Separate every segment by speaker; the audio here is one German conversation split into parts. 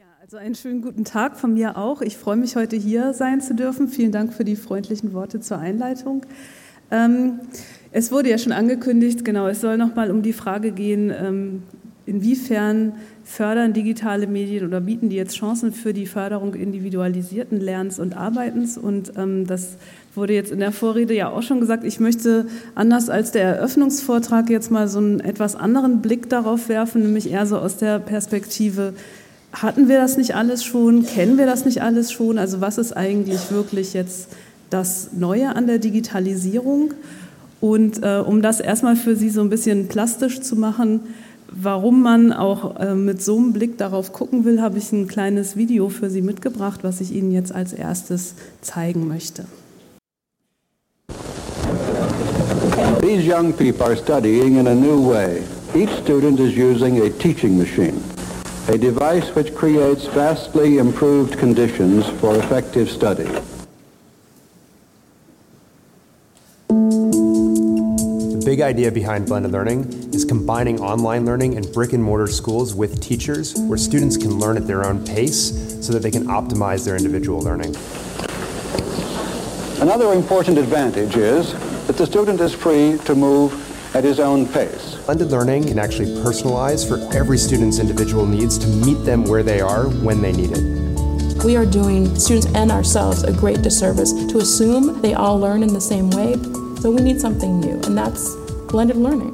Speaker 1: Ja, also einen schönen guten Tag von mir auch. Ich freue mich, heute hier sein zu dürfen. Vielen Dank für die freundlichen Worte zur Einleitung. Ähm, es wurde ja schon angekündigt, genau, es soll nochmal um die Frage gehen, ähm, inwiefern fördern digitale Medien oder bieten die jetzt Chancen für die Förderung individualisierten Lernens und Arbeitens. Und ähm, das wurde jetzt in der Vorrede ja auch schon gesagt. Ich möchte anders als der Eröffnungsvortrag jetzt mal so einen etwas anderen Blick darauf werfen, nämlich eher so aus der Perspektive, hatten wir das nicht alles schon? Kennen wir das nicht alles schon? Also was ist eigentlich wirklich jetzt das Neue an der Digitalisierung? Und äh, um das erstmal für Sie so ein bisschen plastisch zu machen, warum man auch äh, mit so einem Blick darauf gucken will, habe ich ein kleines Video für Sie mitgebracht, was ich Ihnen jetzt als erstes zeigen möchte.
Speaker 2: These young people are studying in a new way. Each student is using a teaching machine, a device which creates vastly improved conditions for effective study.
Speaker 3: The big idea behind blended learning is combining online learning and brick and mortar schools with teachers where students can learn at their own pace so that they can optimize their individual learning.
Speaker 2: Another important advantage is that the student is free to move at his own pace.
Speaker 3: Blended learning can actually personalize for every student's individual needs to meet them where they are when they need it.
Speaker 4: We are doing students and ourselves a great disservice to assume they all learn in the same way. So we need something new, and that's blended learning.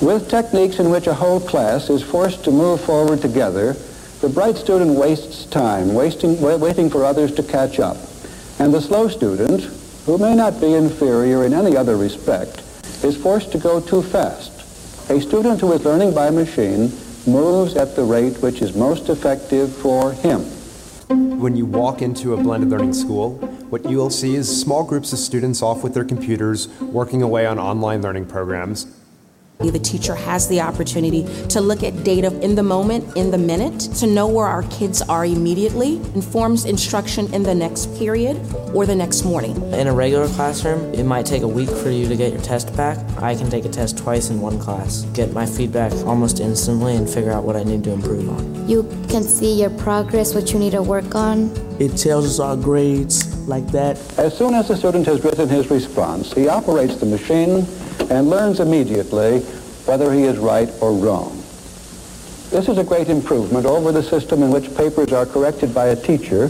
Speaker 2: With techniques in which a whole class is forced to move forward together, the bright student wastes time, wasting, waiting for others to catch up. And the slow student, who may not be inferior in any other respect, is forced to go too fast. A student who is learning by machine moves at the rate which is most effective for him.
Speaker 3: When you walk into a blended learning school, what you'll see is small groups of students off with their computers working away on online learning programs.
Speaker 5: The teacher has the opportunity to look at data in the moment, in the minute, to know where our kids are immediately, informs instruction in the next period or the next morning.
Speaker 6: In a regular classroom, it might take a week for you to get your test back. I can take a test twice in one class, get my feedback almost instantly, and figure out what I need to improve on.
Speaker 7: You can see your progress, what you need to work on.
Speaker 8: It tells us our grades like that.
Speaker 2: As soon as the student has written his response, he operates the machine and learns immediately whether he is right or wrong. This is a great improvement over the system in which papers are corrected by a teacher,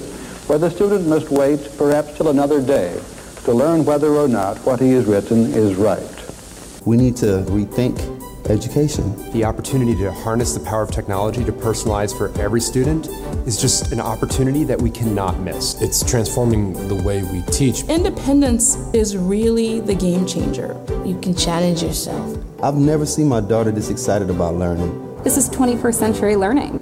Speaker 2: where the student must wait perhaps till another day to learn whether or not what he has written is right.
Speaker 9: We need to rethink education.
Speaker 3: The opportunity to harness the power of technology to personalize for every student is just an opportunity that we cannot miss.
Speaker 10: It's transforming the way we teach.
Speaker 4: Independence is really the game changer.
Speaker 7: You can challenge yourself.
Speaker 9: I've never seen my daughter this excited about learning.
Speaker 11: This is 21st century learning.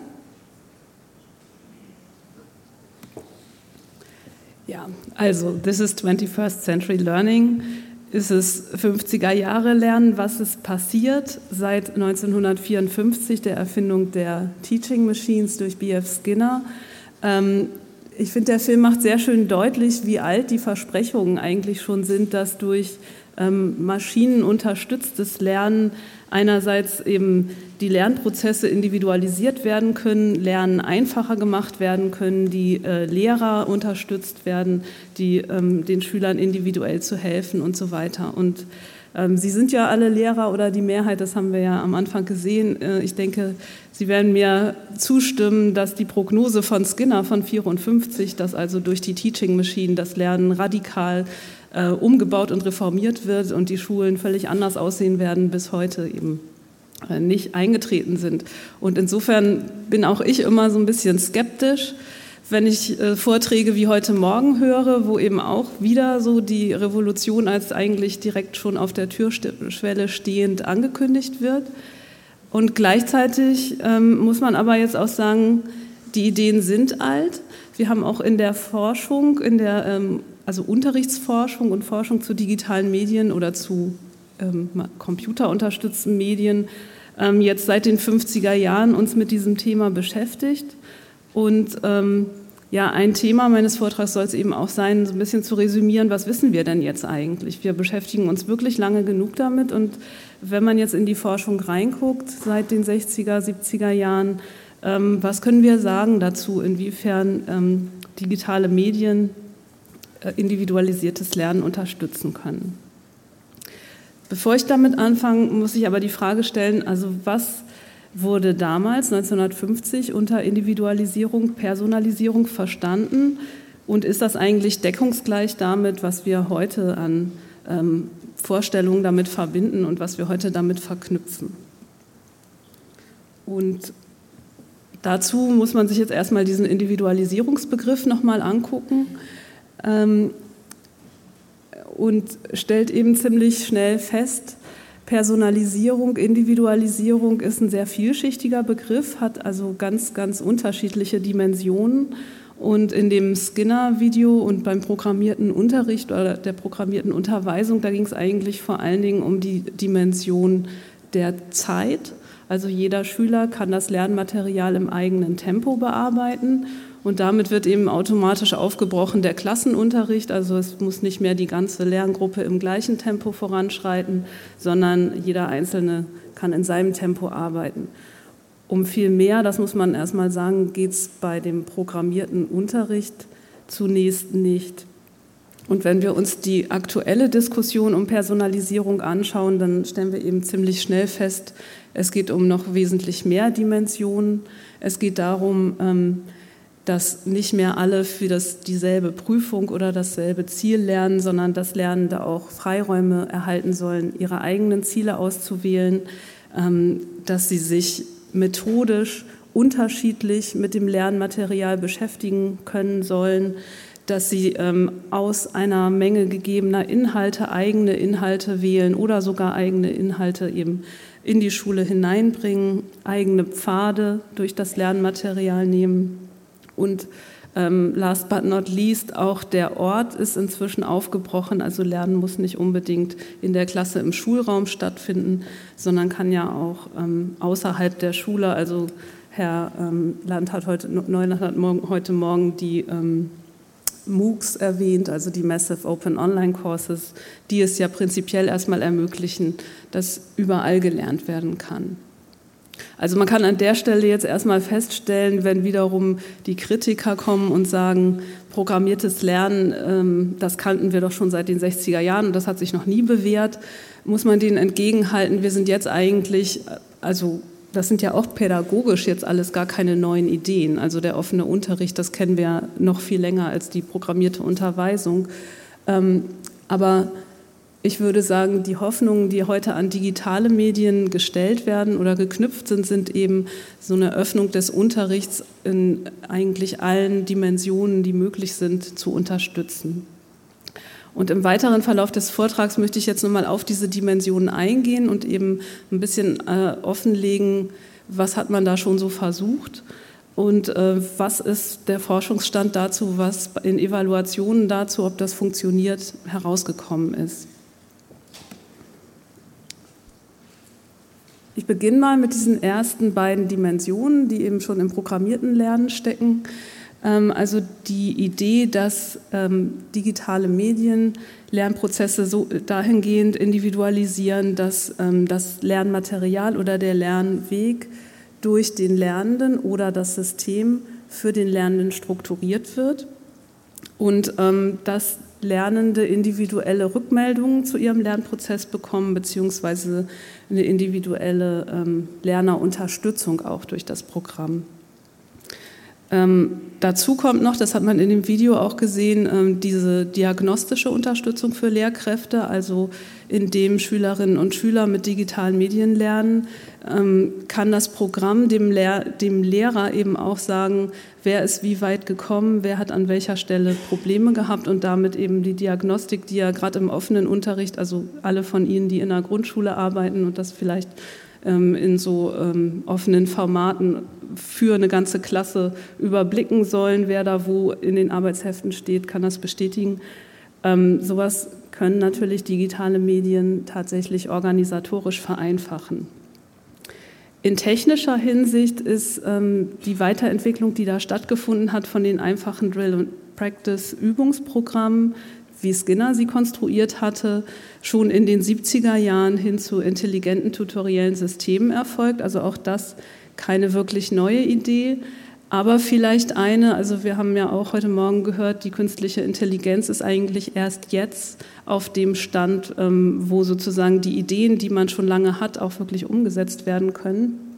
Speaker 1: Yeah, also this is 21st century learning. Ist es 50er Jahre Lernen, was ist passiert seit 1954, der Erfindung der Teaching Machines durch B.F. Skinner. Ähm, ich finde, der Film macht sehr schön deutlich, wie alt die Versprechungen eigentlich schon sind, dass durch ähm, maschinenunterstütztes Lernen einerseits eben die Lernprozesse individualisiert werden können, Lernen einfacher gemacht werden können, die äh, Lehrer unterstützt werden, die ähm, den Schülern individuell zu helfen und so weiter. Und ähm, Sie sind ja alle Lehrer oder die Mehrheit, das haben wir ja am Anfang gesehen. Äh, ich denke, Sie werden mir zustimmen, dass die Prognose von Skinner von 54, dass also durch die Teaching Machine das Lernen radikal äh, umgebaut und reformiert wird und die Schulen völlig anders aussehen werden, bis heute eben äh, nicht eingetreten sind. Und insofern bin auch ich immer so ein bisschen skeptisch, wenn ich äh, Vorträge wie heute Morgen höre, wo eben auch wieder so die Revolution als eigentlich direkt schon auf der Türschwelle stehend angekündigt wird. Und gleichzeitig ähm, muss man aber jetzt auch sagen, die Ideen sind alt. Wir haben auch in der Forschung, in der ähm, also Unterrichtsforschung und Forschung zu digitalen Medien oder zu ähm, computerunterstützten Medien ähm, jetzt seit den 50er Jahren uns mit diesem Thema beschäftigt. Und ähm, ja, ein Thema meines Vortrags soll es eben auch sein, so ein bisschen zu resümieren, was wissen wir denn jetzt eigentlich? Wir beschäftigen uns wirklich lange genug damit und wenn man jetzt in die Forschung reinguckt, seit den 60er, 70er Jahren, Ähm, was können wir sagen dazu, inwiefern ähm, digitale Medien individualisiertes Lernen unterstützen können? Bevor ich damit anfange, muss ich aber die Frage stellen, also was wurde damals 1950 unter Individualisierung, Personalisierung verstanden und ist das eigentlich deckungsgleich damit, was wir heute an ähm, Vorstellungen damit verbinden und was wir heute damit verknüpfen? Und dazu muss man sich jetzt erstmal diesen Individualisierungsbegriff nochmal angucken ähm, und stellt eben ziemlich schnell fest, Personalisierung, Individualisierung ist ein sehr vielschichtiger Begriff, hat also ganz, ganz unterschiedliche Dimensionen. Und in dem Skinner-Video und beim programmierten Unterricht oder der programmierten Unterweisung, da ging es eigentlich vor allen Dingen um die Dimension der Zeit. Also jeder Schüler kann das Lernmaterial im eigenen Tempo bearbeiten und damit wird eben automatisch aufgebrochen der Klassenunterricht. Also es muss nicht mehr die ganze Lerngruppe im gleichen Tempo voranschreiten, sondern jeder Einzelne kann in seinem Tempo arbeiten. Um viel mehr, das muss man erstmal sagen, geht es bei dem programmierten Unterricht zunächst nicht. Und wenn wir uns die aktuelle Diskussion um Personalisierung anschauen, dann stellen wir eben ziemlich schnell fest, es geht um noch wesentlich mehr Dimensionen. Es geht darum, ähm, dass nicht mehr alle für das, dieselbe Prüfung oder dasselbe Ziel lernen, sondern dass Lernende auch Freiräume erhalten sollen, ihre eigenen Ziele auszuwählen, ähm, dass sie sich methodisch unterschiedlich mit dem Lernmaterial beschäftigen können sollen, dass sie ähm, aus einer Menge gegebener Inhalte eigene Inhalte wählen oder sogar eigene Inhalte eben in die Schule hineinbringen, eigene Pfade durch das Lernmaterial nehmen. Und ähm, last but not least, auch der Ort ist inzwischen aufgebrochen. Also Lernen muss nicht unbedingt in der Klasse im Schulraum stattfinden, sondern kann ja auch ähm, außerhalb der Schule. Also Herr ähm, Land hat heute, Neuland hat morgen, heute Morgen die ähm, MOOCs erwähnt, also die Massive Open Online Courses, die es ja prinzipiell erstmal ermöglichen, dass überall gelernt werden kann. Also man kann an der Stelle jetzt erstmal feststellen, wenn wiederum die Kritiker kommen und sagen, programmiertes Lernen, ähm, das kannten wir doch schon seit den 60er Jahren und das hat sich noch nie bewährt, muss man denen entgegenhalten, wir sind jetzt eigentlich, also das sind ja auch pädagogisch jetzt alles gar keine neuen Ideen. Also der offene Unterricht, das kennen wir noch viel länger als die programmierte Unterweisung. Ähm, aber ich würde sagen, die Hoffnungen, die heute an digitale Medien gestellt werden oder geknüpft sind, sind eben so eine Öffnung des Unterrichts in eigentlich allen Dimensionen, die möglich sind, zu unterstützen. Und im weiteren Verlauf des Vortrags möchte ich jetzt nochmal auf diese Dimensionen eingehen und eben ein bisschen äh, offenlegen, was hat man da schon so versucht und äh, was ist der Forschungsstand dazu, was in Evaluationen dazu, ob das funktioniert, herausgekommen ist. Ich beginne mal mit diesen ersten beiden Dimensionen, die eben schon im programmierten Lernen stecken. Ähm, also die Idee, dass ähm, digitale Medien Lernprozesse so dahingehend individualisieren, dass ähm, das Lernmaterial oder der Lernweg durch den Lernenden oder das System für den Lernenden strukturiert wird und dass Lernende individuelle Rückmeldungen zu ihrem Lernprozess bekommen, beziehungsweise eine individuelle ähm, Lernerunterstützung auch durch das Programm. Ähm, dazu kommt noch, das hat man in dem Video auch gesehen, ähm, diese diagnostische Unterstützung für Lehrkräfte, also indem Schülerinnen und Schüler mit digitalen Medien lernen, ähm, kann das Programm dem, Lehr dem Lehrer eben auch sagen, wer ist wie weit gekommen, wer hat an welcher Stelle Probleme gehabt und damit eben die Diagnostik, die ja gerade im offenen Unterricht, also alle von Ihnen, die in der Grundschule arbeiten und das vielleicht in so ähm, offenen Formaten für eine ganze Klasse überblicken sollen, wer da wo in den Arbeitsheften steht, kann das bestätigen. Ähm, sowas können natürlich digitale Medien tatsächlich organisatorisch vereinfachen. In technischer Hinsicht ist ähm, die Weiterentwicklung, die da stattgefunden hat von den einfachen Drill- und Practice-Übungsprogrammen, wie Skinner sie konstruiert hatte, schon in den 70er Jahren hin zu intelligenten tutoriellen Systemen erfolgt. Also auch das keine wirklich neue Idee, aber vielleicht eine, also wir haben ja auch heute Morgen gehört, die künstliche Intelligenz ist eigentlich erst jetzt auf dem Stand, ähm, wo sozusagen die Ideen, die man schon lange hat, auch wirklich umgesetzt werden können.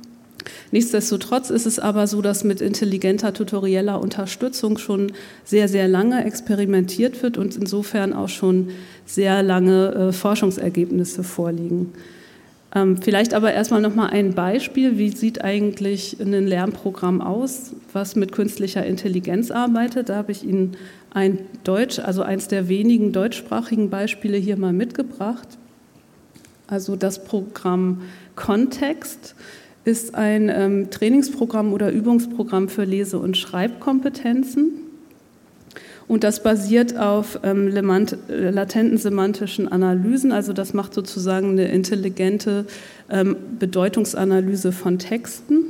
Speaker 1: Nichtsdestotrotz ist es aber so, dass mit intelligenter tutorieller Unterstützung schon sehr, sehr lange experimentiert wird und insofern auch schon sehr lange äh, Forschungsergebnisse vorliegen. Ähm, vielleicht aber erstmal noch mal ein Beispiel. Wie sieht eigentlich ein Lernprogramm aus, was mit künstlicher Intelligenz arbeitet? Da habe ich Ihnen ein Deutsch, also eins der wenigen deutschsprachigen Beispiele hier mal mitgebracht. Also das Programm Kontext ist ein ähm, Trainingsprogramm oder Übungsprogramm für Lese- und Schreibkompetenzen. Und das basiert auf ähm, latenten semantischen Analysen. Also das macht sozusagen eine intelligente ähm, Bedeutungsanalyse von Texten.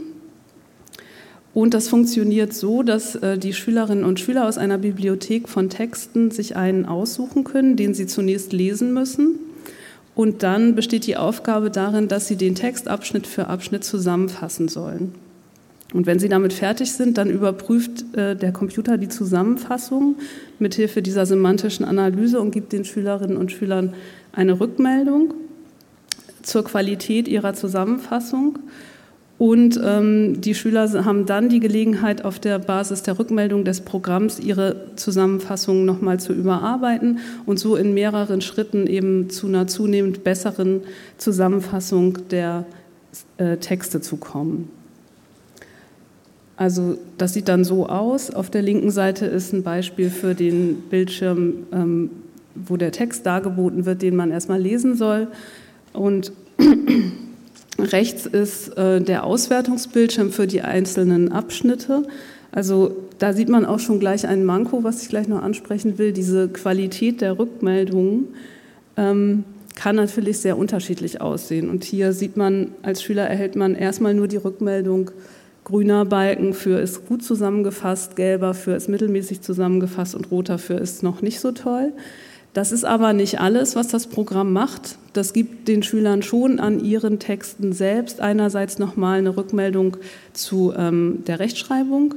Speaker 1: Und das funktioniert so, dass äh, die Schülerinnen und Schüler aus einer Bibliothek von Texten sich einen aussuchen können, den sie zunächst lesen müssen. Und dann besteht die Aufgabe darin, dass Sie den Text Abschnitt für Abschnitt zusammenfassen sollen. Und wenn Sie damit fertig sind, dann überprüft äh, der Computer die Zusammenfassung mithilfe dieser semantischen Analyse und gibt den Schülerinnen und Schülern eine Rückmeldung zur Qualität ihrer Zusammenfassung. Und ähm, die Schüler haben dann die Gelegenheit, auf der Basis der Rückmeldung des Programms ihre Zusammenfassungen nochmal zu überarbeiten und so in mehreren Schritten eben zu einer zunehmend besseren Zusammenfassung der äh, Texte zu kommen. Also das sieht dann so aus. Auf der linken Seite ist ein Beispiel für den Bildschirm, ähm, wo der Text dargeboten wird, den man erstmal lesen soll. Und Rechts ist äh, der Auswertungsbildschirm für die einzelnen Abschnitte. Also da sieht man auch schon gleich ein Manko, was ich gleich noch ansprechen will. Diese Qualität der Rückmeldungen ähm, kann natürlich sehr unterschiedlich aussehen. Und hier sieht man, als Schüler erhält man erstmal nur die Rückmeldung, grüner Balken für ist gut zusammengefasst, gelber für ist mittelmäßig zusammengefasst und roter für ist noch nicht so toll. Das ist aber nicht alles, was das Programm macht. Das gibt den Schülern schon an ihren Texten selbst einerseits nochmal eine Rückmeldung zu ähm, der Rechtschreibung,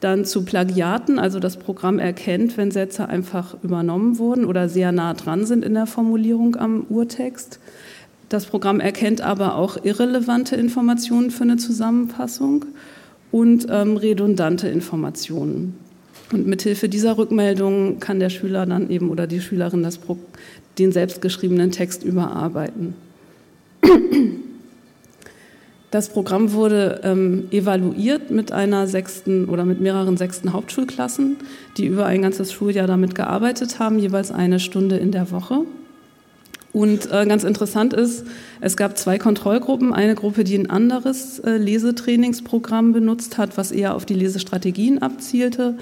Speaker 1: dann zu Plagiaten. Also das Programm erkennt, wenn Sätze einfach übernommen wurden oder sehr nah dran sind in der Formulierung am Urtext. Das Programm erkennt aber auch irrelevante Informationen für eine Zusammenfassung und ähm, redundante Informationen. Und mithilfe dieser Rückmeldung kann der Schüler dann eben oder die Schülerin das, den selbstgeschriebenen Text überarbeiten. Das Programm wurde ähm, evaluiert mit einer sechsten oder mit mehreren sechsten Hauptschulklassen, die über ein ganzes Schuljahr damit gearbeitet haben, jeweils eine Stunde in der Woche. Und äh, ganz interessant ist, es gab zwei Kontrollgruppen. Eine Gruppe, die ein anderes äh, Lesetrainingsprogramm benutzt hat, was eher auf die Lesestrategien abzielte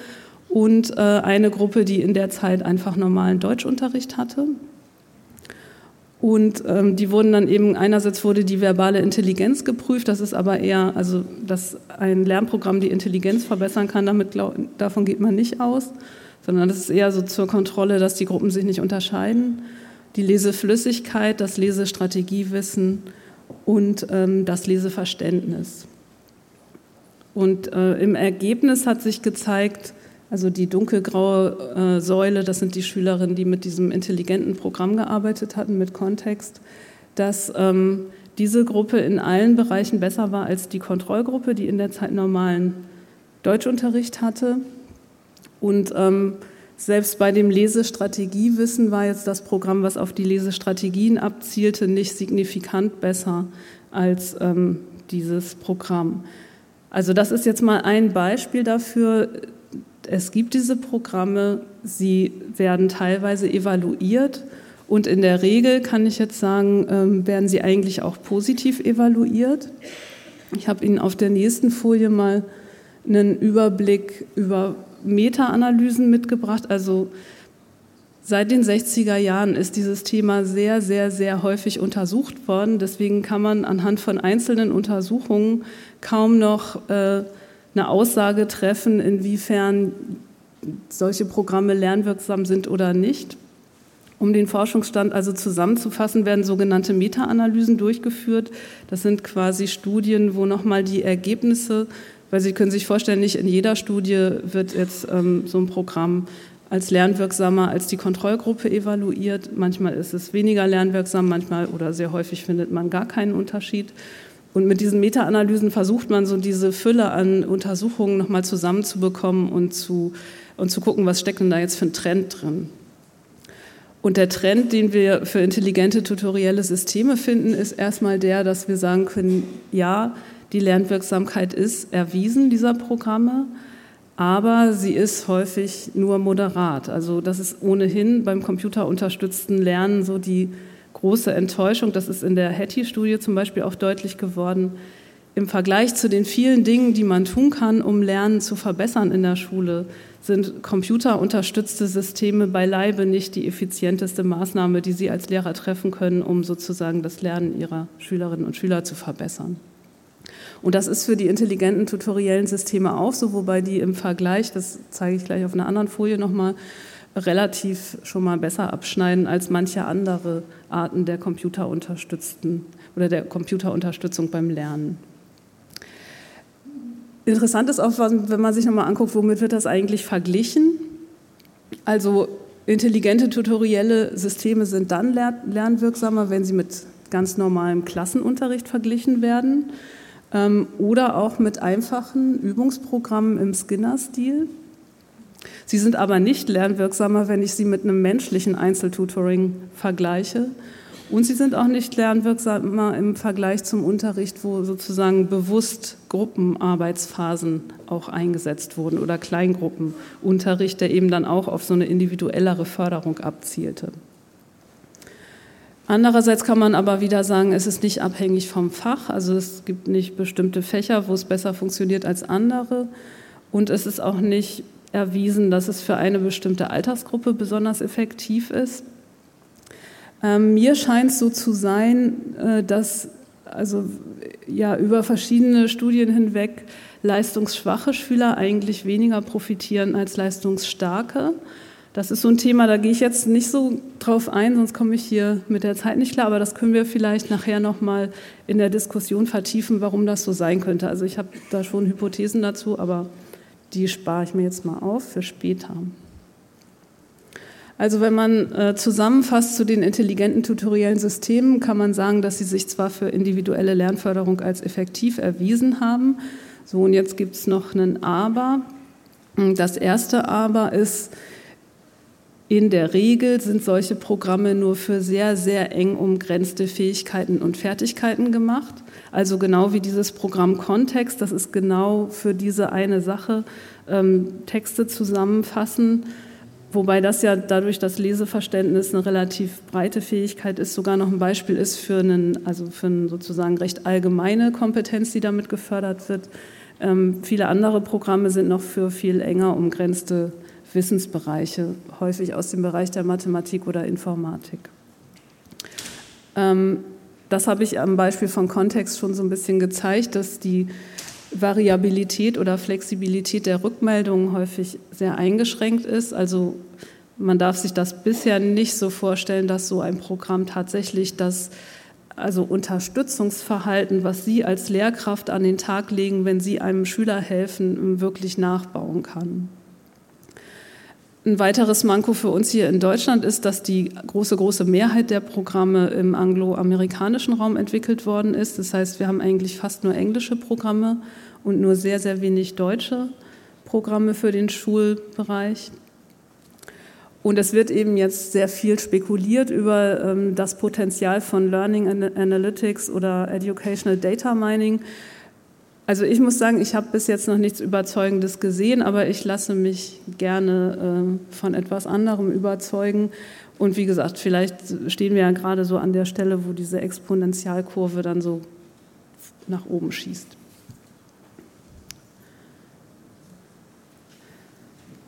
Speaker 1: und äh, eine Gruppe, die in der Zeit einfach normalen Deutschunterricht hatte. Und ähm, die wurden dann eben, einerseits wurde die verbale Intelligenz geprüft, das ist aber eher, also dass ein Lernprogramm die Intelligenz verbessern kann, damit glaub, davon geht man nicht aus, sondern das ist eher so zur Kontrolle, dass die Gruppen sich nicht unterscheiden. Die Leseflüssigkeit, das Lesestrategiewissen und ähm, das Leseverständnis. Und äh, im Ergebnis hat sich gezeigt, also die dunkelgraue äh, Säule, das sind die Schülerinnen, die mit diesem intelligenten Programm gearbeitet hatten, mit Kontext, dass ähm, diese Gruppe in allen Bereichen besser war als die Kontrollgruppe, die in der Zeit normalen Deutschunterricht hatte. Und ähm, selbst bei dem Lesestrategiewissen war jetzt das Programm, was auf die Lesestrategien abzielte, nicht signifikant besser als ähm, dieses Programm. Also das ist jetzt mal ein Beispiel dafür, es gibt diese Programme, sie werden teilweise evaluiert und in der Regel kann ich jetzt sagen, ähm, werden sie eigentlich auch positiv evaluiert. Ich habe Ihnen auf der nächsten Folie mal einen Überblick über Meta-Analysen mitgebracht. Also seit den 60er Jahren ist dieses Thema sehr, sehr, sehr häufig untersucht worden. Deswegen kann man anhand von einzelnen Untersuchungen kaum noch äh, eine Aussage treffen, inwiefern solche Programme lernwirksam sind oder nicht. Um den Forschungsstand also zusammenzufassen, werden sogenannte Meta-Analysen durchgeführt. Das sind quasi Studien, wo nochmal die Ergebnisse, weil Sie können sich vorstellen, nicht in jeder Studie wird jetzt ähm, so ein Programm als lernwirksamer als die Kontrollgruppe evaluiert. Manchmal ist es weniger lernwirksam, manchmal oder sehr häufig findet man gar keinen Unterschied. Und mit diesen Meta-Analysen versucht man so diese Fülle an Untersuchungen nochmal zusammenzubekommen und zu, und zu gucken, was steckt denn da jetzt für ein Trend drin. Und der Trend, den wir für intelligente tutorielle Systeme finden, ist erstmal der, dass wir sagen können, ja, die Lernwirksamkeit ist erwiesen dieser Programme, aber sie ist häufig nur moderat. Also das ist ohnehin beim computerunterstützten Lernen so die große Enttäuschung. Das ist in der Hattie-Studie zum Beispiel auch deutlich geworden. Im Vergleich zu den vielen Dingen, die man tun kann, um Lernen zu verbessern in der Schule, sind computerunterstützte Systeme beileibe nicht die effizienteste Maßnahme, die Sie als Lehrer treffen können, um sozusagen das Lernen Ihrer Schülerinnen und Schüler zu verbessern. Und das ist für die intelligenten tutoriellen Systeme auch so, wobei die im Vergleich, das zeige ich gleich auf einer anderen Folie nochmal, relativ schon mal besser abschneiden als manche andere Arten der computerunterstützten oder der Computerunterstützung beim Lernen. Interessant ist auch, wenn man sich nochmal anguckt, womit wird das eigentlich verglichen? Also intelligente tutorielle Systeme sind dann lernwirksamer, wenn sie mit ganz normalem Klassenunterricht verglichen werden ähm, oder auch mit einfachen Übungsprogrammen im Skinner-Stil. Sie sind aber nicht lernwirksamer, wenn ich sie mit einem menschlichen Einzeltutoring vergleiche. Und sie sind auch nicht lernwirksamer im Vergleich zum Unterricht, wo sozusagen bewusst Gruppenarbeitsphasen auch eingesetzt wurden oder Kleingruppenunterricht, der eben dann auch auf so eine individuellere Förderung abzielte. Andererseits kann man aber wieder sagen, es ist nicht abhängig vom Fach. Also es gibt nicht bestimmte Fächer, wo es besser funktioniert als andere. Und es ist auch nicht erwiesen, dass es für eine bestimmte Altersgruppe besonders effektiv ist. Ähm, mir scheint es so zu sein, äh, dass also ja über verschiedene Studien hinweg leistungsschwache Schüler eigentlich weniger profitieren als leistungsstarke. Das ist so ein Thema, da gehe ich jetzt nicht so drauf ein, sonst komme ich hier mit der Zeit nicht klar, aber das können wir vielleicht nachher nochmal in der Diskussion vertiefen, warum das so sein könnte. Also ich habe da schon Hypothesen dazu, aber die spare ich mir jetzt mal auf für später. Also wenn man äh, zusammenfasst zu den intelligenten tutoriellen Systemen, kann man sagen, dass sie sich zwar für individuelle Lernförderung als effektiv erwiesen haben. So, und jetzt gibt es noch einen Aber. Das erste Aber ist, in der Regel sind solche Programme nur für sehr, sehr eng umgrenzte Fähigkeiten und Fertigkeiten gemacht. Also genau wie dieses Programm Kontext, das ist genau für diese eine Sache, ähm, Texte zusammenfassen, wobei das ja dadurch das Leseverständnis eine relativ breite Fähigkeit ist, sogar noch ein Beispiel ist für einen, also für eine sozusagen recht allgemeine Kompetenz, die damit gefördert wird. Ähm, viele andere Programme sind noch für viel enger umgrenzte Wissensbereiche, häufig aus dem Bereich der Mathematik oder Informatik. Ähm, das habe ich am Beispiel von Kontext schon so ein bisschen gezeigt, dass die Variabilität oder Flexibilität der Rückmeldungen häufig sehr eingeschränkt ist. Also man darf sich das bisher nicht so vorstellen, dass so ein Programm tatsächlich das also Unterstützungsverhalten, was Sie als Lehrkraft an den Tag legen, wenn Sie einem Schüler helfen, wirklich nachbauen kann. Ein weiteres Manko für uns hier in Deutschland ist, dass die große, große Mehrheit der Programme im angloamerikanischen Raum entwickelt worden ist. Das heißt, wir haben eigentlich fast nur englische Programme und nur sehr, sehr wenig deutsche Programme für den Schulbereich. Und es wird eben jetzt sehr viel spekuliert über ähm, das Potenzial von Learning Analytics oder Educational Data Mining. Also ich muss sagen, ich habe bis jetzt noch nichts Überzeugendes gesehen, aber ich lasse mich gerne äh, von etwas anderem überzeugen. Und wie gesagt, vielleicht stehen wir ja gerade so an der Stelle, wo diese Exponentialkurve dann so nach oben schießt.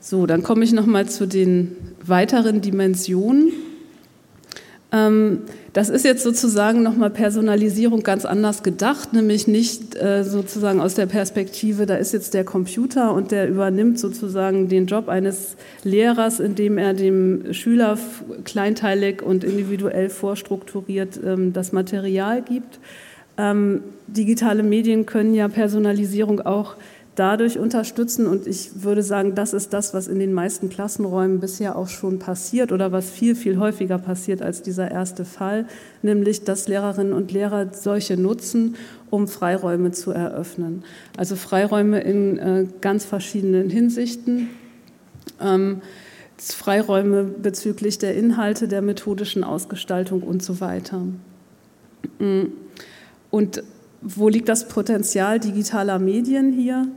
Speaker 1: So, dann komme ich noch mal zu den weiteren Dimensionen. Ähm, das ist jetzt sozusagen nochmal Personalisierung ganz anders gedacht, nämlich nicht äh, sozusagen aus der Perspektive, da ist jetzt der Computer und der übernimmt sozusagen den Job eines Lehrers, indem er dem Schüler kleinteilig und individuell vorstrukturiert ähm, das Material gibt. Ähm, digitale Medien können ja Personalisierung auch dadurch unterstützen. Und ich würde sagen, das ist das, was in den meisten Klassenräumen bisher auch schon passiert oder was viel, viel häufiger passiert als dieser erste Fall, nämlich dass Lehrerinnen und Lehrer solche nutzen, um Freiräume zu eröffnen. Also Freiräume in äh, ganz verschiedenen Hinsichten. Ähm, Freiräume bezüglich der Inhalte, der methodischen Ausgestaltung und so weiter. Mm. Und wo liegt das Potenzial digitaler Medien hier?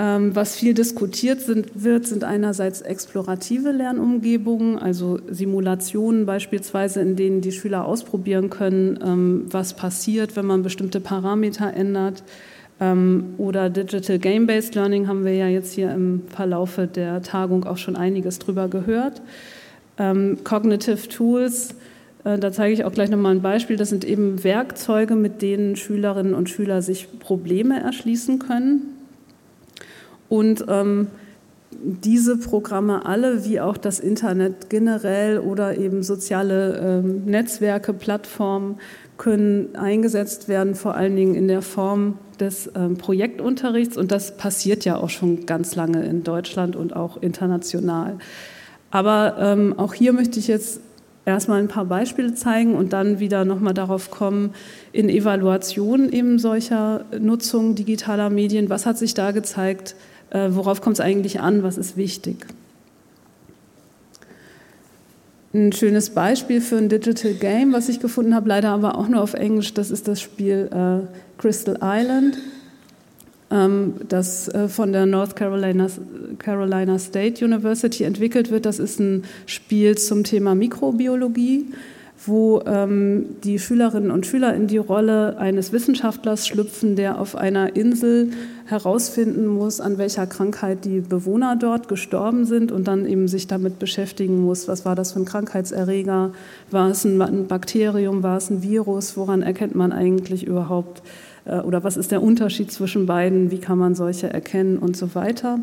Speaker 1: Ähm, was viel diskutiert sind, wird, sind einerseits explorative Lernumgebungen, also Simulationen beispielsweise, in denen die Schüler ausprobieren können, ähm, was passiert, wenn man bestimmte Parameter ändert. Ähm, oder Digital Game-Based Learning haben wir ja jetzt hier im Verlaufe der Tagung auch schon einiges drüber gehört. Cognitive Tools, da zeige ich auch gleich nochmal ein Beispiel. Das sind eben Werkzeuge, mit denen Schülerinnen und Schüler sich Probleme erschließen können. Und ähm, diese Programme alle, wie auch das Internet generell oder eben soziale ähm, Netzwerke, Plattformen, können eingesetzt werden, vor allen Dingen in der Form des ähm, Projektunterrichts. Und das passiert ja auch schon ganz lange in Deutschland und auch international. Aber ähm, auch hier möchte ich jetzt erstmal ein paar Beispiele zeigen und dann wieder nochmal darauf kommen, in Evaluation eben solcher Nutzung digitaler Medien, was hat sich da gezeigt, äh, worauf kommt es eigentlich an, was ist wichtig. Ein schönes Beispiel für ein Digital Game, was ich gefunden habe, leider aber auch nur auf Englisch, das ist das Spiel äh, Crystal Island. Ähm, das äh, von der North Carolina, Carolina State University entwickelt wird. Das ist ein Spiel zum Thema Mikrobiologie, wo ähm, die Schülerinnen und Schüler in die Rolle eines Wissenschaftlers schlüpfen, der auf einer Insel herausfinden muss, an welcher Krankheit die Bewohner dort gestorben sind und dann eben sich damit beschäftigen muss, was war das für ein Krankheitserreger, war es ein Bakterium, war es ein Virus, woran erkennt man eigentlich überhaupt oder was ist der Unterschied zwischen beiden, wie kann man solche erkennen und so weiter.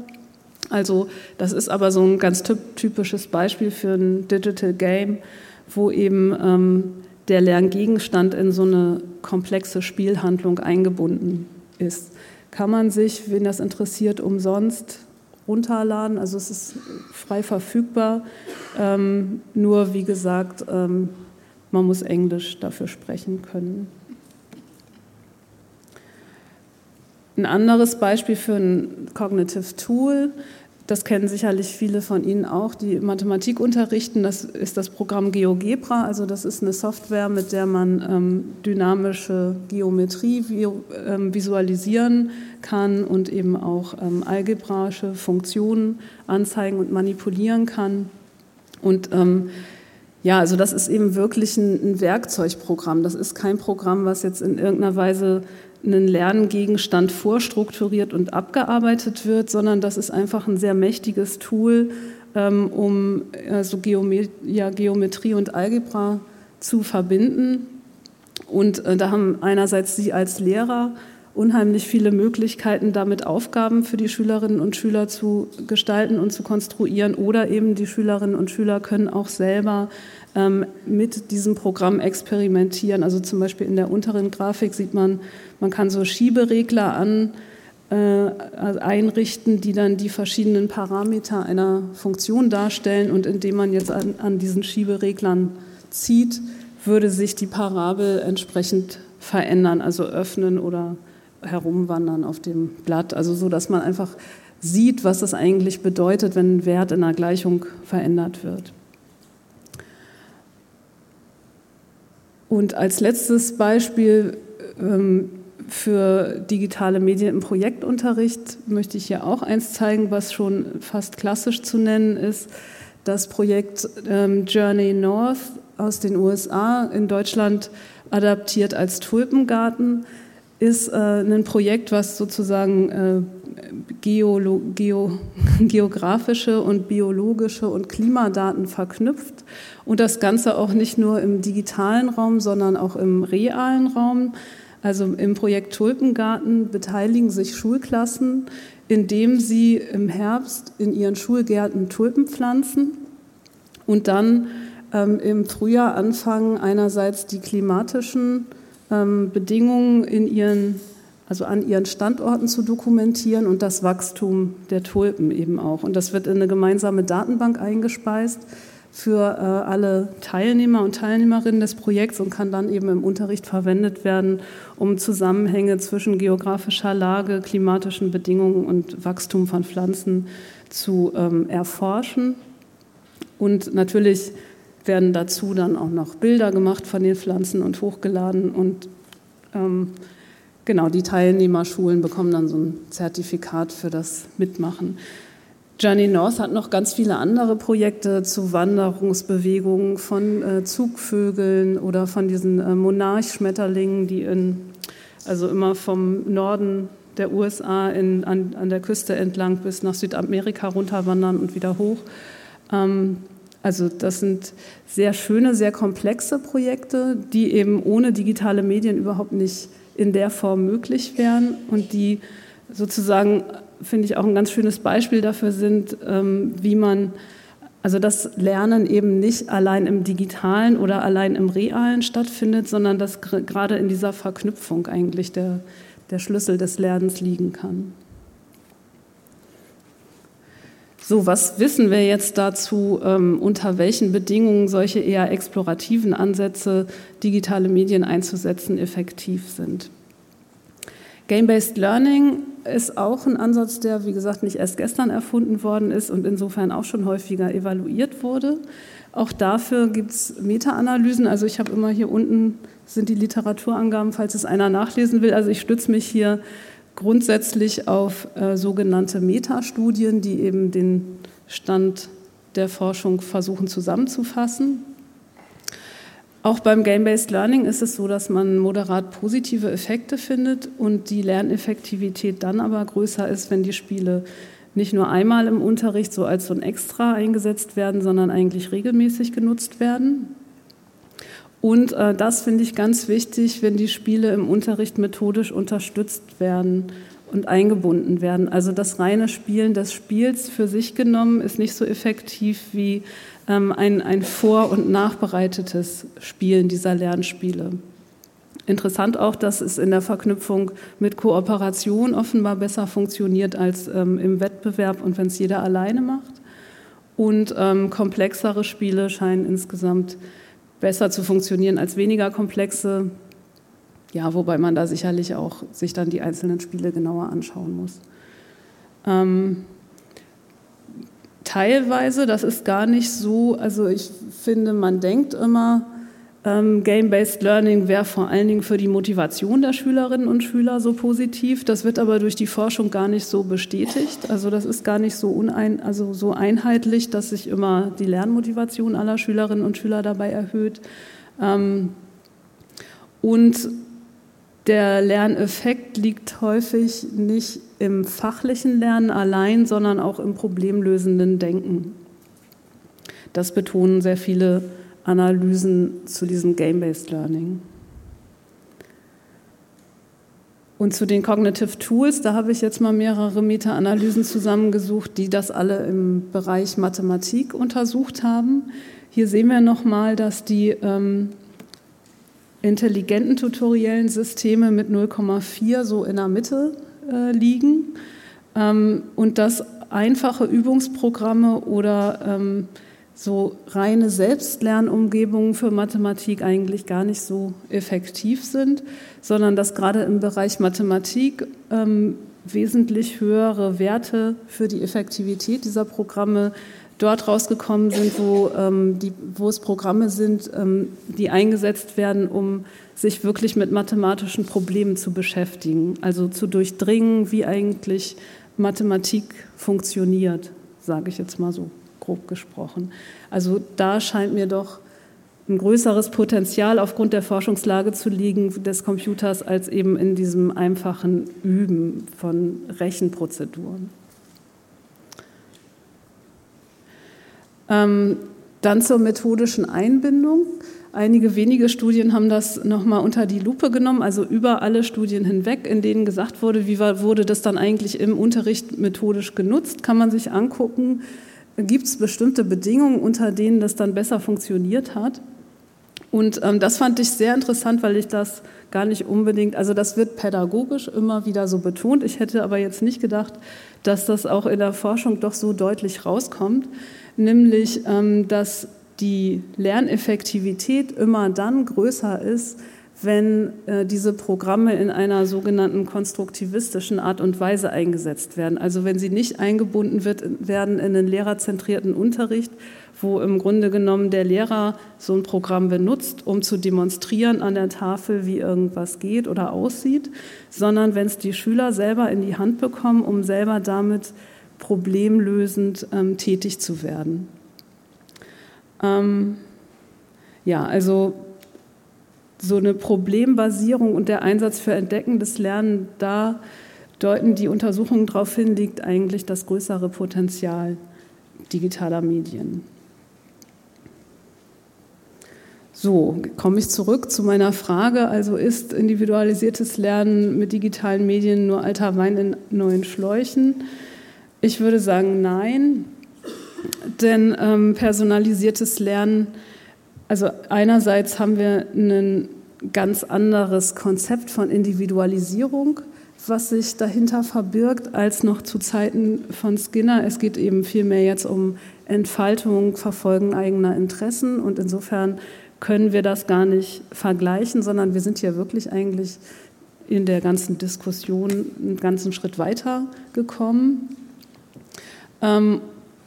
Speaker 1: Also das ist aber so ein ganz typisches Beispiel für ein Digital Game, wo eben ähm, der Lerngegenstand in so eine komplexe Spielhandlung eingebunden ist. Kann man sich, wen das interessiert, umsonst runterladen. Also es ist frei verfügbar. Ähm, nur wie gesagt, ähm, man muss Englisch dafür sprechen können. Ein anderes Beispiel für ein Cognitive Tool, das kennen sicherlich viele von Ihnen auch, die Mathematik unterrichten, das ist das Programm GeoGebra. Also das ist eine Software, mit der man ähm, dynamische Geometrie ähm, visualisieren kann und eben auch ähm, algebraische Funktionen anzeigen und manipulieren kann. Und ähm, ja, also das ist eben wirklich ein, ein Werkzeugprogramm. Das ist kein Programm, was jetzt in irgendeiner Weise einen Lerngegenstand vorstrukturiert und abgearbeitet wird, sondern das ist einfach ein sehr mächtiges Tool, ähm, um also ja, Geometrie und Algebra zu verbinden. Und äh, da haben einerseits Sie als Lehrer unheimlich viele Möglichkeiten, damit Aufgaben für die Schülerinnen und Schüler zu gestalten und zu konstruieren. Oder eben die Schülerinnen und Schüler können auch selber ähm, mit diesem Programm experimentieren. Also zum Beispiel in der unteren Grafik sieht man, man kann so Schieberegler an, äh, einrichten, die dann die verschiedenen Parameter einer Funktion darstellen. Und indem man jetzt an, an diesen Schiebereglern zieht, würde sich die Parabel entsprechend verändern, also öffnen oder herumwandern auf dem Blatt. Also so, dass man einfach sieht, was das eigentlich bedeutet, wenn ein Wert in einer Gleichung verändert wird. Und als letztes Beispiel ähm, für digitale Medien im Projektunterricht möchte ich hier auch eins zeigen, was schon fast klassisch zu nennen ist. Das Projekt ähm, Journey North aus den USA in Deutschland adaptiert als Tulpengarten ist äh, ein Projekt, was sozusagen äh, Geolo Geo geografische und biologische und Klimadaten verknüpft und das Ganze auch nicht nur im digitalen Raum, sondern auch im realen Raum. Also im Projekt Tulpengarten beteiligen sich Schulklassen, indem sie im Herbst in ihren Schulgärten Tulpen pflanzen und dann ähm, im Frühjahr anfangen, einerseits die klimatischen ähm, Bedingungen in ihren, also an ihren Standorten zu dokumentieren und das Wachstum der Tulpen eben auch. Und das wird in eine gemeinsame Datenbank eingespeist für äh, alle Teilnehmer und Teilnehmerinnen des Projekts und kann dann eben im Unterricht verwendet werden, um Zusammenhänge zwischen geografischer Lage, klimatischen Bedingungen und Wachstum von Pflanzen zu ähm, erforschen. Und natürlich werden dazu dann auch noch Bilder gemacht von den Pflanzen und hochgeladen und ähm, genau die Teilnehmerschulen bekommen dann so ein Zertifikat für das Mitmachen. Journey North hat noch ganz viele andere Projekte zu Wanderungsbewegungen von äh, Zugvögeln oder von diesen äh, Monarchschmetterlingen, die in, also immer vom Norden der USA in, an, an der Küste entlang bis nach Südamerika runterwandern und wieder hoch. Ähm, also das sind sehr schöne, sehr komplexe Projekte, die eben ohne digitale Medien überhaupt nicht in der Form möglich wären und die sozusagen, finde ich, auch ein ganz schönes Beispiel dafür sind, ähm, wie man, also das Lernen eben nicht allein im digitalen oder allein im realen stattfindet, sondern dass gerade in dieser Verknüpfung eigentlich der, der Schlüssel des Lernens liegen kann. So, was wissen wir jetzt dazu, ähm, unter welchen Bedingungen solche eher explorativen Ansätze, digitale Medien einzusetzen, effektiv sind? Game-Based Learning ist auch ein Ansatz, der, wie gesagt, nicht erst gestern erfunden worden ist und insofern auch schon häufiger evaluiert wurde. Auch dafür gibt es Meta-Analysen. Also ich habe immer hier unten sind die Literaturangaben, falls es einer nachlesen will. Also ich stütze mich hier grundsätzlich auf äh, sogenannte Metastudien, die eben den Stand der Forschung versuchen zusammenzufassen. Auch beim Game-Based Learning ist es so, dass man moderat positive Effekte findet und die Lerneffektivität dann aber größer ist, wenn die Spiele nicht nur einmal im Unterricht so als so ein Extra eingesetzt werden, sondern eigentlich regelmäßig genutzt werden. Und äh, das finde ich ganz wichtig, wenn die Spiele im Unterricht methodisch unterstützt werden und eingebunden werden. Also das reine Spielen des Spiels für sich genommen ist nicht so effektiv wie ähm, ein, ein vor- und nachbereitetes Spielen dieser Lernspiele. Interessant auch, dass es in der Verknüpfung mit Kooperation offenbar besser funktioniert als ähm, im Wettbewerb und wenn es jeder alleine macht. Und ähm, komplexere Spiele scheinen insgesamt besser zu funktionieren als weniger komplexe. Ja, wobei man da sicherlich auch sich dann die einzelnen Spiele genauer anschauen muss. Ähm, teilweise, das ist gar nicht so, also ich finde, man denkt immer, Game-Based Learning wäre vor allen Dingen für die Motivation der Schülerinnen und Schüler so positiv. Das wird aber durch die Forschung gar nicht so bestätigt. Also das ist gar nicht so, unein, also so einheitlich, dass sich immer die Lernmotivation aller Schülerinnen und Schüler dabei erhöht. Ähm, und der Lerneffekt liegt häufig nicht im fachlichen Lernen allein, sondern auch im problemlösenden Denken. Das betonen sehr viele Analysen zu diesem Game-Based Learning. Und zu den Cognitive Tools, da habe ich jetzt mal mehrere Meta-Analysen zusammengesucht, die das alle im Bereich Mathematik untersucht haben. Hier sehen wir nochmal, dass die ähm, intelligenten tutoriellen Systeme mit 0,4 so in der Mitte äh, liegen ähm, und dass einfache Übungsprogramme oder ähm, so reine Selbstlernumgebungen für Mathematik eigentlich gar nicht so effektiv sind, sondern dass gerade im Bereich Mathematik ähm, wesentlich höhere Werte für die Effektivität dieser Programme dort rausgekommen sind, wo, ähm, die, wo es Programme sind, ähm, die eingesetzt werden, um sich wirklich mit mathematischen Problemen zu beschäftigen, also zu durchdringen, wie eigentlich Mathematik funktioniert, sage ich jetzt mal so grob gesprochen. Also da scheint mir doch ein größeres Potenzial aufgrund der Forschungslage zu liegen des Computers als eben in diesem einfachen Üben von Rechenprozeduren. Ähm, dann zur methodischen Einbindung. Einige wenige Studien haben das nochmal unter die Lupe genommen, also über alle Studien hinweg, in denen gesagt wurde, wie wurde das dann eigentlich im Unterricht methodisch genutzt, kann man sich angucken. Gibt es bestimmte Bedingungen, unter denen das dann besser funktioniert hat? Und ähm, das fand ich sehr interessant, weil ich das gar nicht unbedingt, also das wird pädagogisch immer wieder so betont. Ich hätte aber jetzt nicht gedacht, dass das auch in der Forschung doch so deutlich rauskommt, nämlich ähm, dass die Lerneffektivität immer dann größer ist, wenn äh, diese Programme in einer sogenannten konstruktivistischen Art und Weise eingesetzt werden. Also wenn sie nicht eingebunden wird, werden in einen lehrerzentrierten Unterricht, wo im Grunde genommen der Lehrer so ein Programm benutzt, um zu demonstrieren an der Tafel, wie irgendwas geht oder aussieht, sondern wenn es die Schüler selber in die Hand bekommen, um selber damit problemlösend ähm, tätig zu werden. Ähm, ja, also so eine Problembasierung und der Einsatz für entdeckendes Lernen, da deuten die Untersuchungen darauf hin, liegt eigentlich das größere Potenzial digitaler Medien. So, komme ich zurück zu meiner Frage. Also ist individualisiertes Lernen mit digitalen Medien nur alter Wein in neuen Schläuchen? Ich würde sagen, nein. Denn ähm, personalisiertes Lernen, also einerseits haben wir ein ganz anderes Konzept von Individualisierung, was sich dahinter verbirgt, als noch zu Zeiten von Skinner. Es geht eben vielmehr jetzt um Entfaltung, Verfolgen eigener Interessen und insofern können wir das gar nicht vergleichen, sondern wir sind hier wirklich eigentlich in der ganzen Diskussion einen ganzen Schritt weiter gekommen. Ähm,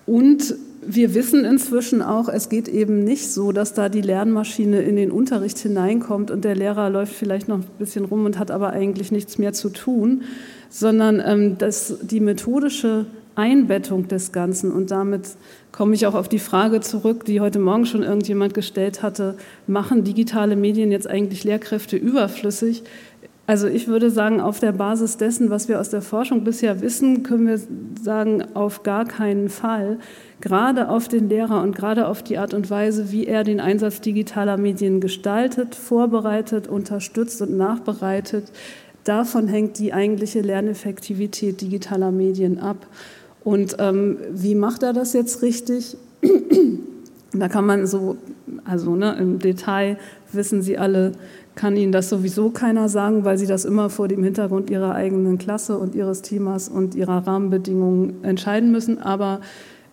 Speaker 1: und wir wissen inzwischen auch, es geht eben nicht so, dass da die Lernmaschine in den Unterricht hineinkommt und der Lehrer läuft vielleicht noch ein bisschen rum und hat aber eigentlich nichts mehr zu tun, sondern ähm, dass die methodische Einbettung des Ganzen und damit komme ich auch auf die Frage zurück, die heute Morgen schon irgendjemand gestellt hatte, machen digitale Medien jetzt eigentlich Lehrkräfte überflüssig? Also ich würde sagen, auf der Basis dessen, was wir aus der Forschung bisher wissen, können wir sagen, auf gar keinen Fall. Gerade auf den Lehrer und gerade auf die Art und Weise, wie er den Einsatz digitaler Medien gestaltet, vorbereitet, unterstützt und nachbereitet, davon hängt die eigentliche Lerneffektivität digitaler Medien ab. Und ähm, wie macht er das jetzt richtig? Da kann man so, also ne, im Detail wissen Sie alle, kann Ihnen das sowieso keiner sagen, weil Sie das immer vor dem Hintergrund Ihrer eigenen Klasse und Ihres Themas und Ihrer Rahmenbedingungen entscheiden müssen. Aber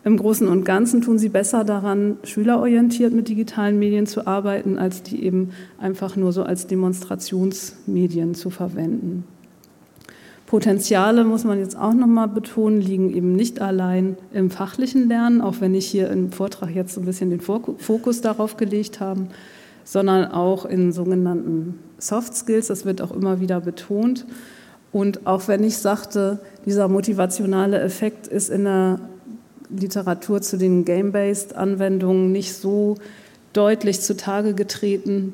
Speaker 1: im Großen und Ganzen tun Sie besser daran, schülerorientiert mit digitalen Medien zu arbeiten, als die eben einfach nur so als Demonstrationsmedien zu verwenden. Potenziale, muss man jetzt auch nochmal betonen, liegen eben nicht allein im fachlichen Lernen, auch wenn ich hier im Vortrag jetzt so ein bisschen den Fokus darauf gelegt habe, sondern auch in sogenannten Soft Skills. Das wird auch immer wieder betont. Und auch wenn ich sagte, dieser motivationale Effekt ist in der Literatur zu den Game-Based Anwendungen nicht so deutlich zutage getreten,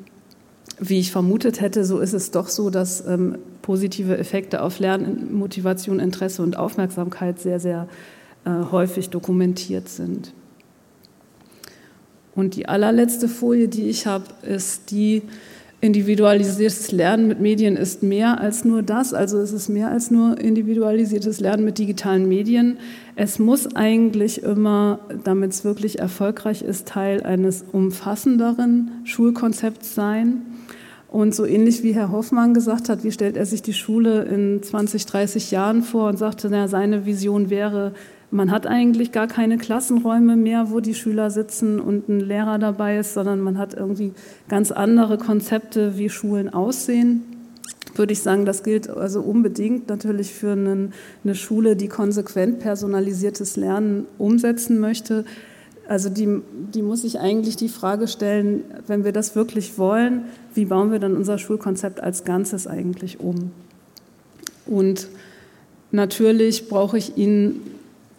Speaker 1: wie ich vermutet hätte, so ist es doch so, dass ähm, positive Effekte auf Lernmotivation, Interesse und Aufmerksamkeit sehr, sehr äh, häufig dokumentiert sind. Und die allerletzte Folie, die ich habe, ist die, individualisiertes Lernen mit Medien ist mehr als nur das. Also es ist mehr als nur individualisiertes Lernen mit digitalen Medien. Es muss eigentlich immer, damit es wirklich erfolgreich ist, Teil eines umfassenderen Schulkonzepts sein. Und so ähnlich wie Herr Hoffmann gesagt hat, wie stellt er sich die Schule in 20, 30 Jahren vor und sagte, na, seine Vision wäre, man hat eigentlich gar keine Klassenräume mehr, wo die Schüler sitzen und ein Lehrer dabei ist, sondern man hat irgendwie ganz andere Konzepte, wie Schulen aussehen. Würde ich sagen, das gilt also unbedingt natürlich für einen, eine Schule, die konsequent personalisiertes Lernen umsetzen möchte. Also die, die muss sich eigentlich die Frage stellen, wenn wir das wirklich wollen, wie bauen wir dann unser Schulkonzept als Ganzes eigentlich um? Und natürlich brauche ich Ihnen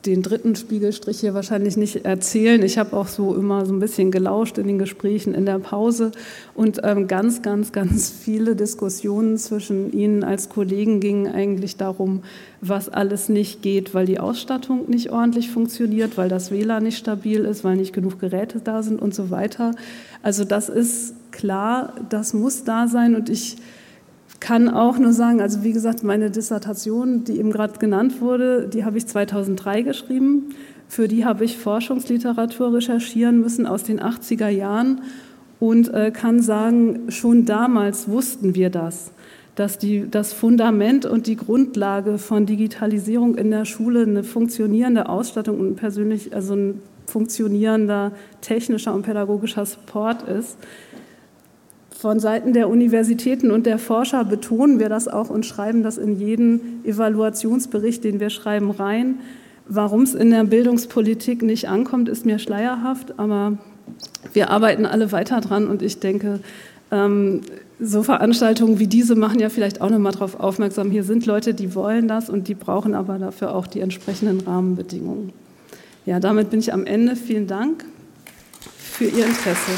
Speaker 1: den dritten Spiegelstrich hier wahrscheinlich nicht erzählen. Ich habe auch so immer so ein bisschen gelauscht in den Gesprächen in der Pause und ähm, ganz, ganz, ganz viele Diskussionen zwischen Ihnen als Kollegen gingen eigentlich darum, was alles nicht geht, weil die Ausstattung nicht ordentlich funktioniert, weil das WLAN nicht stabil ist, weil nicht genug Geräte da sind und so weiter. Also das ist klar, das muss da sein und ich kann auch nur sagen, also wie gesagt, meine Dissertation, die eben gerade genannt wurde, die habe ich 2003 geschrieben. Für die habe ich Forschungsliteratur recherchieren müssen aus den 80er Jahren und äh, kann sagen, schon damals wussten wir das, dass die, das Fundament und die Grundlage von Digitalisierung in der Schule eine funktionierende Ausstattung und persönlich, also ein funktionierender technischer und pädagogischer Support ist. Von Seiten der Universitäten und der Forscher betonen wir das auch und schreiben das in jeden Evaluationsbericht, den wir schreiben, rein. Warum es in der Bildungspolitik nicht ankommt, ist mir schleierhaft, aber wir arbeiten alle weiter dran und ich denke, ähm, so Veranstaltungen wie diese machen ja vielleicht auch nochmal darauf aufmerksam, hier sind Leute, die wollen das und die brauchen aber dafür auch die entsprechenden Rahmenbedingungen. Ja, damit bin ich am Ende. Vielen Dank für Ihr Interesse.